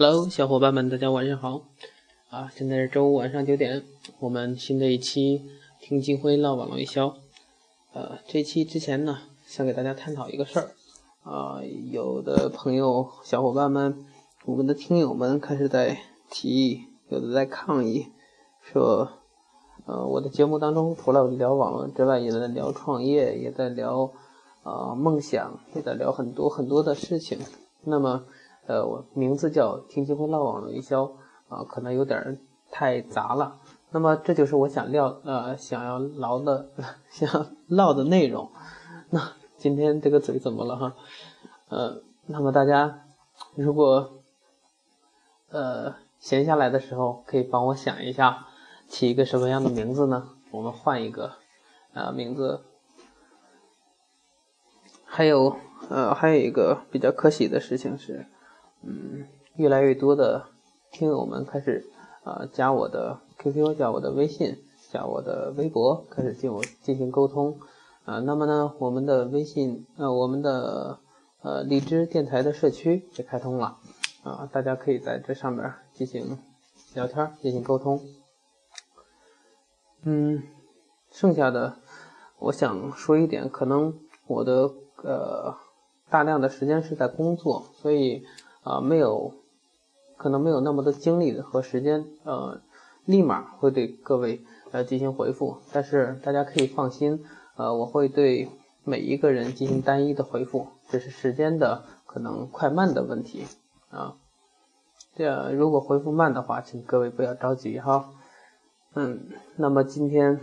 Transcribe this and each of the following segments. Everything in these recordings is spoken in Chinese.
Hello，小伙伴们，大家晚上好！啊，现在是周五晚上九点，我们新的一期听金辉唠网络营销。呃，这期之前呢，想给大家探讨一个事儿。啊，有的朋友、小伙伴们，我们的听友们开始在提议，有的在抗议，说，呃，我的节目当中除了聊网络之外，也在聊创业，也在聊啊梦想，也在聊很多很多的事情。那么。呃，我名字叫听金辉唠网络营销啊，可能有点太杂了。那么这就是我想聊呃想要唠的 想唠的内容。那今天这个嘴怎么了哈？呃，那么大家如果呃闲下来的时候，可以帮我想一下，起一个什么样的名字呢？我们换一个啊名字。还有呃还有一个比较可喜的事情是。嗯，越来越多的听友们开始啊加我的 QQ，加我的微信，加我的微博，开始进我进行沟通啊。那么呢，我们的微信呃，我们的呃荔枝电台的社区也开通了啊，大家可以在这上面进行聊天，进行沟通。嗯，剩下的我想说一点，可能我的呃大量的时间是在工作，所以。啊，没有，可能没有那么多精力和时间，呃，立马会对各位呃进行回复。但是大家可以放心，呃，我会对每一个人进行单一的回复，只是时间的可能快慢的问题啊。这样如果回复慢的话，请各位不要着急哈。嗯，那么今天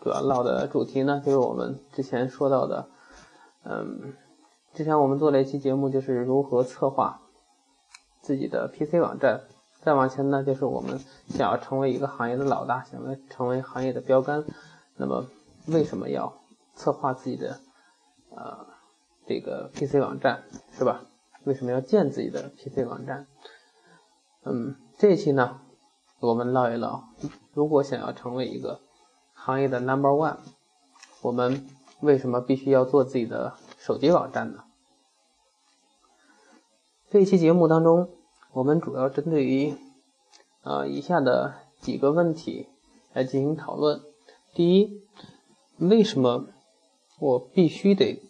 主要唠的主题呢，就是我们之前说到的，嗯，之前我们做了一期节目，就是如何策划。自己的 PC 网站，再往前呢，就是我们想要成为一个行业的老大，想要成为行业的标杆。那么，为什么要策划自己的呃这个 PC 网站，是吧？为什么要建自己的 PC 网站？嗯，这一期呢，我们唠一唠，如果想要成为一个行业的 Number One，我们为什么必须要做自己的手机网站呢？这一期节目当中，我们主要针对于啊以下的几个问题来进行讨论。第一，为什么我必须得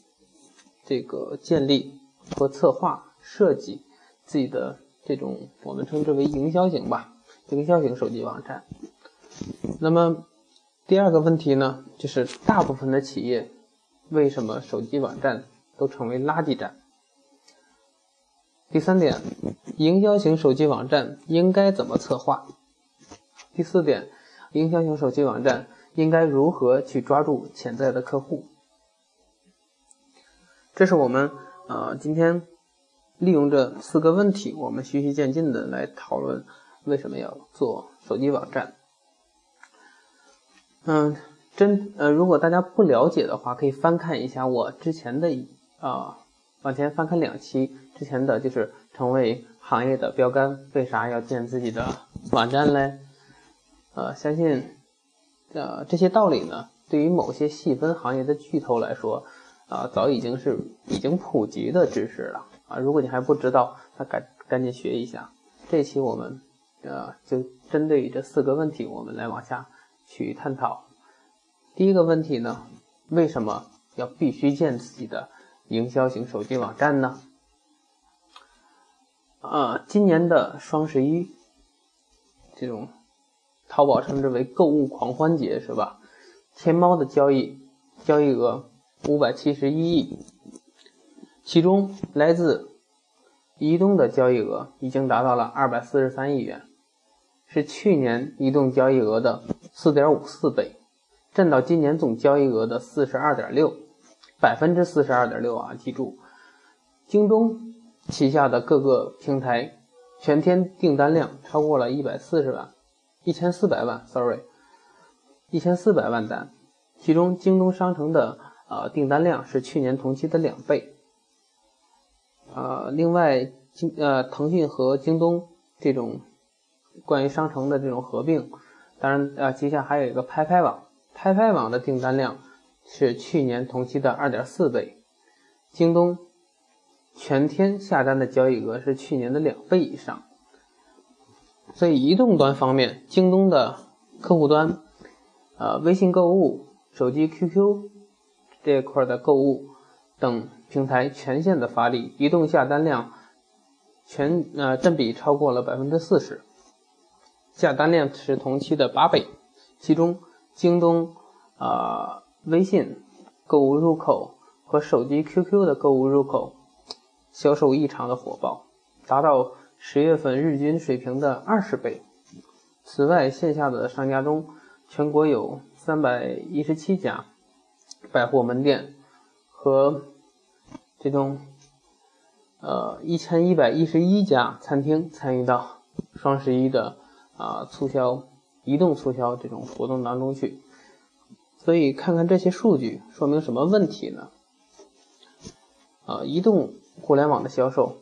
这个建立和策划设计自己的这种我们称之为营销型吧，营销型手机网站？那么第二个问题呢，就是大部分的企业为什么手机网站都成为垃圾站？第三点，营销型手机网站应该怎么策划？第四点，营销型手机网站应该如何去抓住潜在的客户？这是我们呃今天利用这四个问题，我们循序渐进的来讨论为什么要做手机网站。嗯，真呃，如果大家不了解的话，可以翻看一下我之前的啊。往前翻看两期之前的就是成为行业的标杆，为啥要建自己的网站嘞？呃，相信呃这些道理呢，对于某些细分行业的巨头来说，啊，早已经是已经普及的知识了啊。如果你还不知道，那赶赶紧学一下。这期我们呃就针对于这四个问题，我们来往下去探讨。第一个问题呢，为什么要必须建自己的？营销型手机网站呢？啊，今年的双十一，这种淘宝称之为购物狂欢节是吧？天猫的交易交易额五百七十一亿，其中来自移动的交易额已经达到了二百四十三亿元，是去年移动交易额的四点五四倍，占到今年总交易额的四十二点六。百分之四十二点六啊！记住，京东旗下的各个平台全天订单量超过了一百四十万，一千四百万，sorry，一千四百万单。其中，京东商城的呃订单量是去年同期的两倍。呃，另外，京呃腾讯和京东这种关于商城的这种合并，当然呃旗下还有一个拍拍网，拍拍网的订单量。是去年同期的二点四倍，京东全天下单的交易额是去年的两倍以上，所以移动端方面，京东的客户端，呃，微信购物、手机 QQ 这块的购物等平台全线的发力，移动下单量全呃占比超过了百分之四十，下单量是同期的八倍。其中，京东啊微信购物入口和手机 QQ 的购物入口销售异常的火爆，达到。十月份日均水平的二十倍。此外，线下的商家中，全国有三百一十七家百货门店和这种呃一千一百一十一家餐厅参与到双十一的啊促销、移动促销这种活动当中去。所以，看看这些数据说明什么问题呢？啊，移动互联网的销售。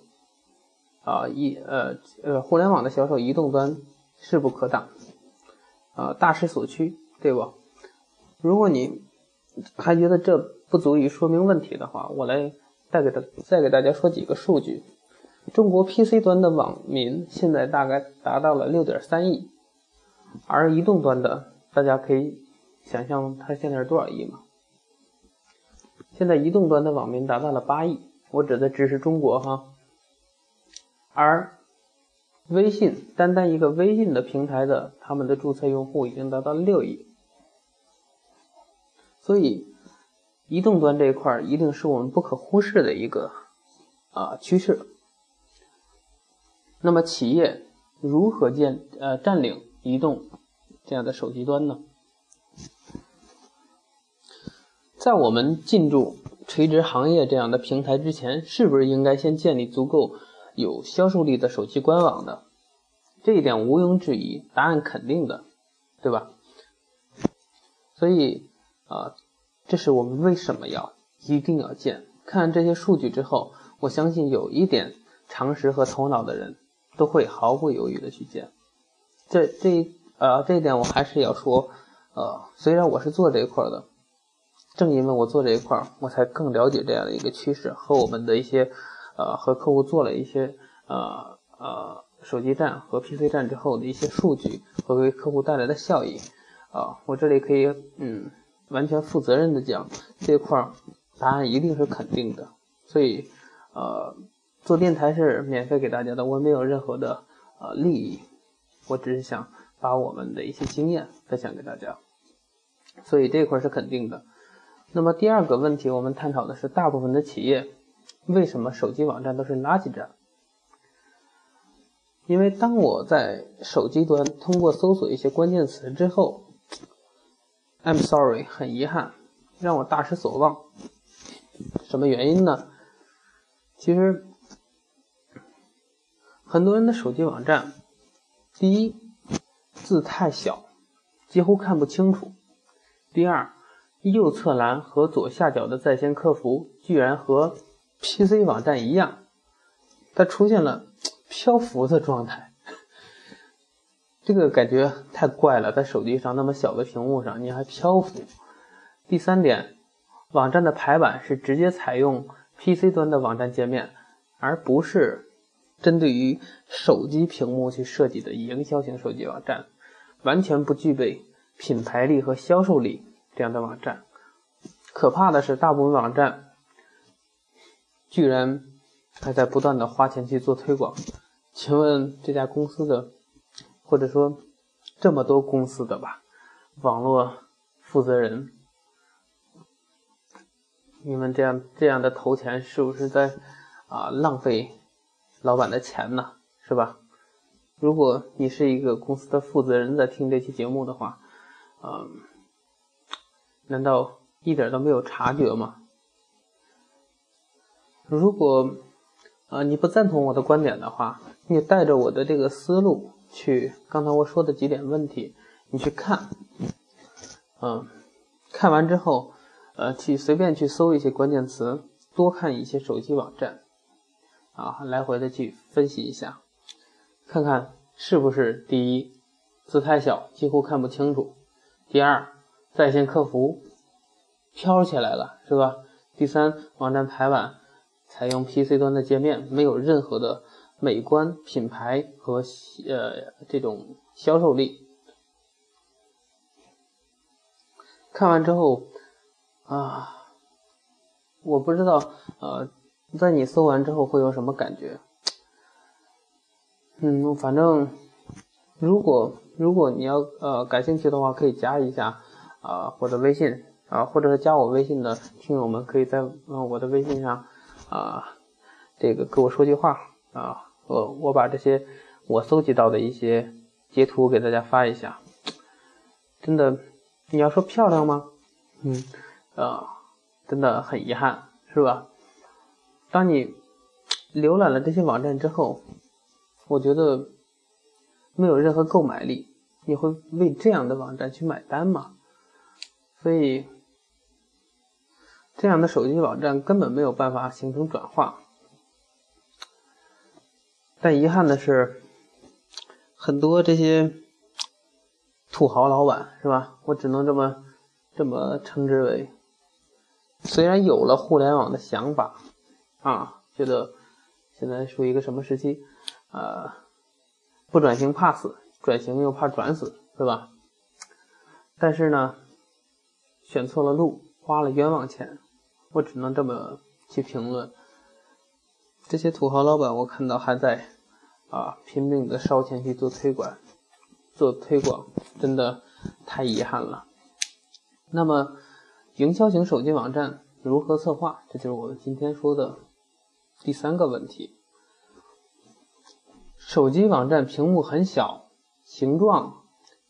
啊，一呃呃，互联网的销售，移动端势不可挡，啊，大势所趋，对不？如果你还觉得这不足以说明问题的话，我来再给大再给大家说几个数据。中国 PC 端的网民现在大概达到了六点三亿，而移动端的，大家可以想象它现在是多少亿吗？现在移动端的网民达到了八亿，我指的只是中国哈。而微信单单一个微信的平台的他们的注册用户已经达到了六亿，所以移动端这一块一定是我们不可忽视的一个啊趋势。那么企业如何建呃占领移动这样的手机端呢？在我们进驻垂直行业这样的平台之前，是不是应该先建立足够？有销售力的手机官网的，这一点毋庸置疑，答案肯定的，对吧？所以啊，这是我们为什么要一定要建。看这些数据之后，我相信有一点常识和头脑的人都会毫不犹豫的去建。这这呃这一点我还是要说，呃，虽然我是做这一块的，正因为我做这一块儿，我才更了解这样的一个趋势和我们的一些。呃，和客户做了一些呃呃手机站和 PC 站之后的一些数据和为客户带来的效益啊，我这里可以嗯完全负责任的讲，这块儿答案一定是肯定的。所以呃做电台是免费给大家的，我没有任何的呃利益，我只是想把我们的一些经验分享给大家，所以这块儿是肯定的。那么第二个问题，我们探讨的是大部分的企业。为什么手机网站都是垃圾站？因为当我在手机端通过搜索一些关键词之后，I'm sorry，很遗憾，让我大失所望。什么原因呢？其实很多人的手机网站，第一，字太小，几乎看不清楚；第二，右侧栏和左下角的在线客服居然和 PC 网站一样，它出现了漂浮的状态，这个感觉太怪了。在手机上那么小的屏幕上，你还漂浮。第三点，网站的排版是直接采用 PC 端的网站界面，而不是针对于手机屏幕去设计的营销型手机网站，完全不具备品牌力和销售力这样的网站。可怕的是，大部分网站。居然还在不断的花钱去做推广，请问这家公司的，或者说这么多公司的吧，网络负责人，你们这样这样的投钱是不是在啊浪费老板的钱呢？是吧？如果你是一个公司的负责人在听这期节目的话，嗯，难道一点都没有察觉吗？如果，呃，你不赞同我的观点的话，你带着我的这个思路去，刚才我说的几点问题，你去看，嗯，看完之后，呃，去随便去搜一些关键词，多看一些手机网站，啊，来回的去分析一下，看看是不是第一，字太小，几乎看不清楚；第二，在线客服飘起来了，是吧？第三，网站排版。采用 PC 端的界面，没有任何的美观、品牌和呃这种销售力。看完之后啊，我不知道呃，在你搜完之后会有什么感觉？嗯，反正如果如果你要呃感兴趣的话，可以加一下啊或者微信啊，或者是加我微信的听友们，可以在嗯我的微信上啊这个跟我说句话啊，我我把这些我搜集到的一些截图给大家发一下。真的，你要说漂亮吗？嗯啊，真的很遗憾，是吧？当你浏览了这些网站之后。我觉得没有任何购买力，你会为这样的网站去买单吗？所以，这样的手机网站根本没有办法形成转化。但遗憾的是，很多这些土豪老板是吧？我只能这么这么称之为，虽然有了互联网的想法啊，觉得现在属于一个什么时期？呃，不转型怕死，转型又怕转死，是吧？但是呢，选错了路，花了冤枉钱，我只能这么去评论。这些土豪老板，我看到还在啊拼命的烧钱去做推广，做推广，真的太遗憾了。那么，营销型手机网站如何策划？这就是我们今天说的第三个问题。手机网站屏幕很小，形状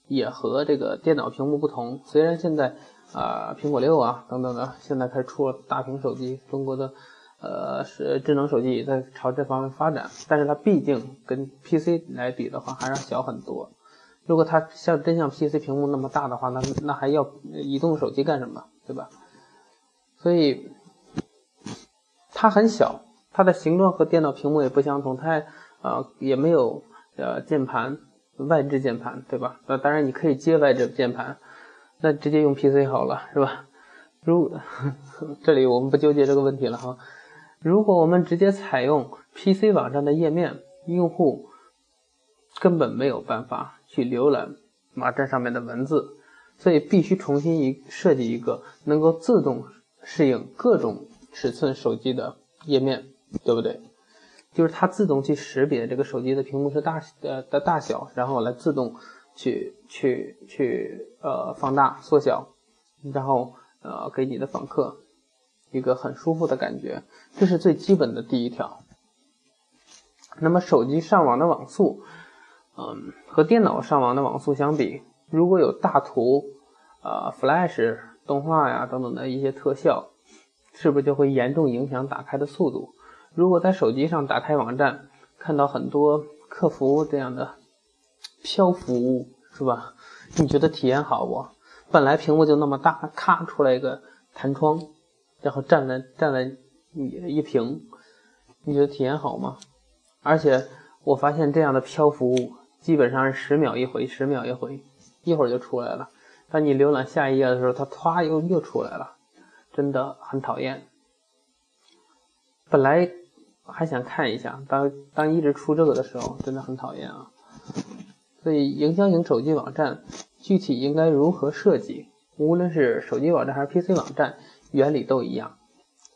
也和这个电脑屏幕不同。虽然现在啊，苹果六啊等等的，现在开始出了大屏手机，中国的呃是智能手机也在朝这方面发展，但是它毕竟跟 PC 来比的话，还是小很多。如果它像真像 PC 屏幕那么大的话，那那还要移动手机干什么，对吧？所以它很小，它的形状和电脑屏幕也不相同，它。啊，也没有呃键盘外置键盘，对吧？那当然你可以接外置键盘，那直接用 PC 好了，是吧？如 这里我们不纠结这个问题了哈。如果我们直接采用 PC 网站的页面，用户根本没有办法去浏览网站上面的文字，所以必须重新一设计一个能够自动适应各种尺寸手机的页面，对不对？就是它自动去识别这个手机的屏幕是大呃的大小，然后来自动去去去呃放大缩小，然后呃给你的访客一个很舒服的感觉，这是最基本的第一条。那么手机上网的网速，嗯，和电脑上网的网速相比，如果有大图、呃 Flash 动画呀等等的一些特效，是不是就会严重影响打开的速度？如果在手机上打开网站，看到很多客服这样的漂浮物，是吧？你觉得体验好不？本来屏幕就那么大，咔出来一个弹窗，然后占了占了你一屏，你觉得体验好吗？而且我发现这样的漂浮物基本上是十秒一回，十秒一回，一会儿就出来了。当你浏览下一页的时候，它唰又又出来了，真的很讨厌。本来。还想看一下，当当一直出这个的时候，真的很讨厌啊。所以，营销型手机网站具体应该如何设计？无论是手机网站还是 PC 网站，原理都一样。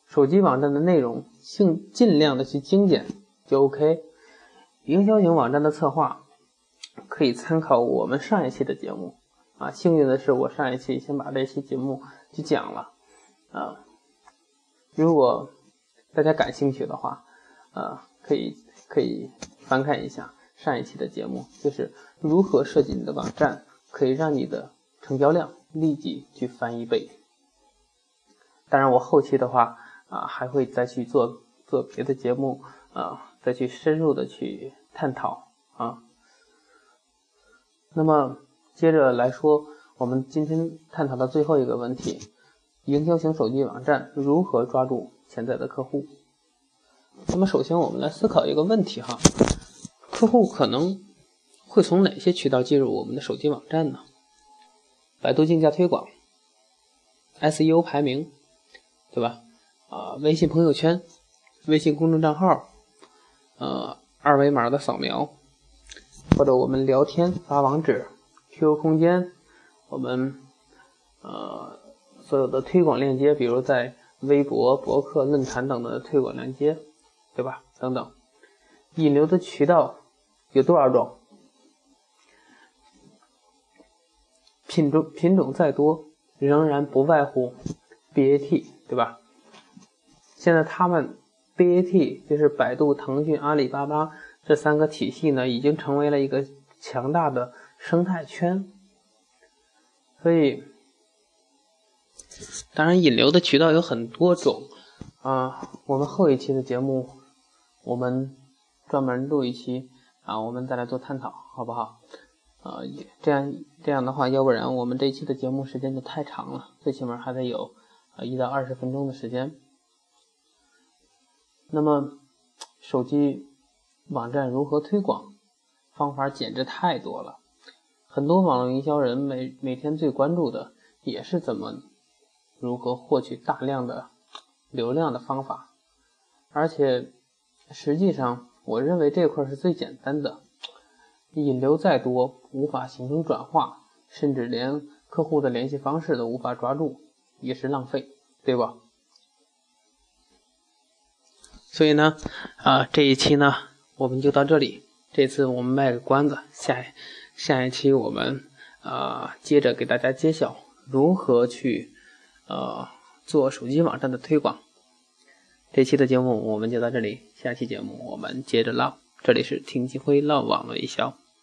手机网站的内容尽尽量的去精简就 OK。营销型网站的策划可以参考我们上一期的节目啊。幸运的是，我上一期先把这期节目就讲了啊。如果大家感兴趣的话，啊，可以可以翻看一下上一期的节目，就是如何设计你的网站，可以让你的成交量立即去翻一倍。当然，我后期的话啊，还会再去做做别的节目啊，再去深入的去探讨啊。那么接着来说，我们今天探讨的最后一个问题：营销型手机网站如何抓住潜在的客户？那么，首先我们来思考一个问题哈，客户可能会从哪些渠道进入我们的手机网站呢？百度竞价推广、SEO 排名，对吧？啊，微信朋友圈、微信公众账号，呃，二维码的扫描，或者我们聊天发网址，QQ 空间，我们呃所有的推广链接，比如在微博、博客、论坛等的推广链接，对吧？等等，引流的渠道有多少种？品种品种再多，仍然不外乎 BAT，对吧？现在他们 BAT 就是百度、腾讯、阿里巴巴这三个体系呢，已经成为了一个强大的生态圈。所以，当然引流的渠道有很多种啊。我们后一期的节目，我们专门录一期啊，我们再来做探讨，好不好？啊，这样这样的话，要不然我们这一期的节目时间就太长了，最起码还得有啊一到二十分钟的时间。那么，手机网站如何推广？方法简直太多了，很多网络营销人每每天最关注的也是怎么如何获取大量的流量的方法，而且实际上，我认为这块是最简单的。引流再多，无法形成转化，甚至连客户的联系方式都无法抓住，也是浪费，对吧？所以呢，啊，这一期呢，我们就到这里。这次我们卖个关子，下下一期我们啊，接着给大家揭晓如何去呃做手机网站的推广。这期的节目我们就到这里，下期节目我们接着唠。这里是听机会唠网络营销。